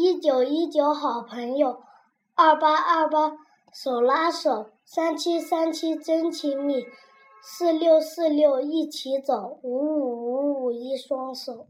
一九一九好朋友二八二八手拉手三七三七真亲密四六四六一起走五五五五一双手。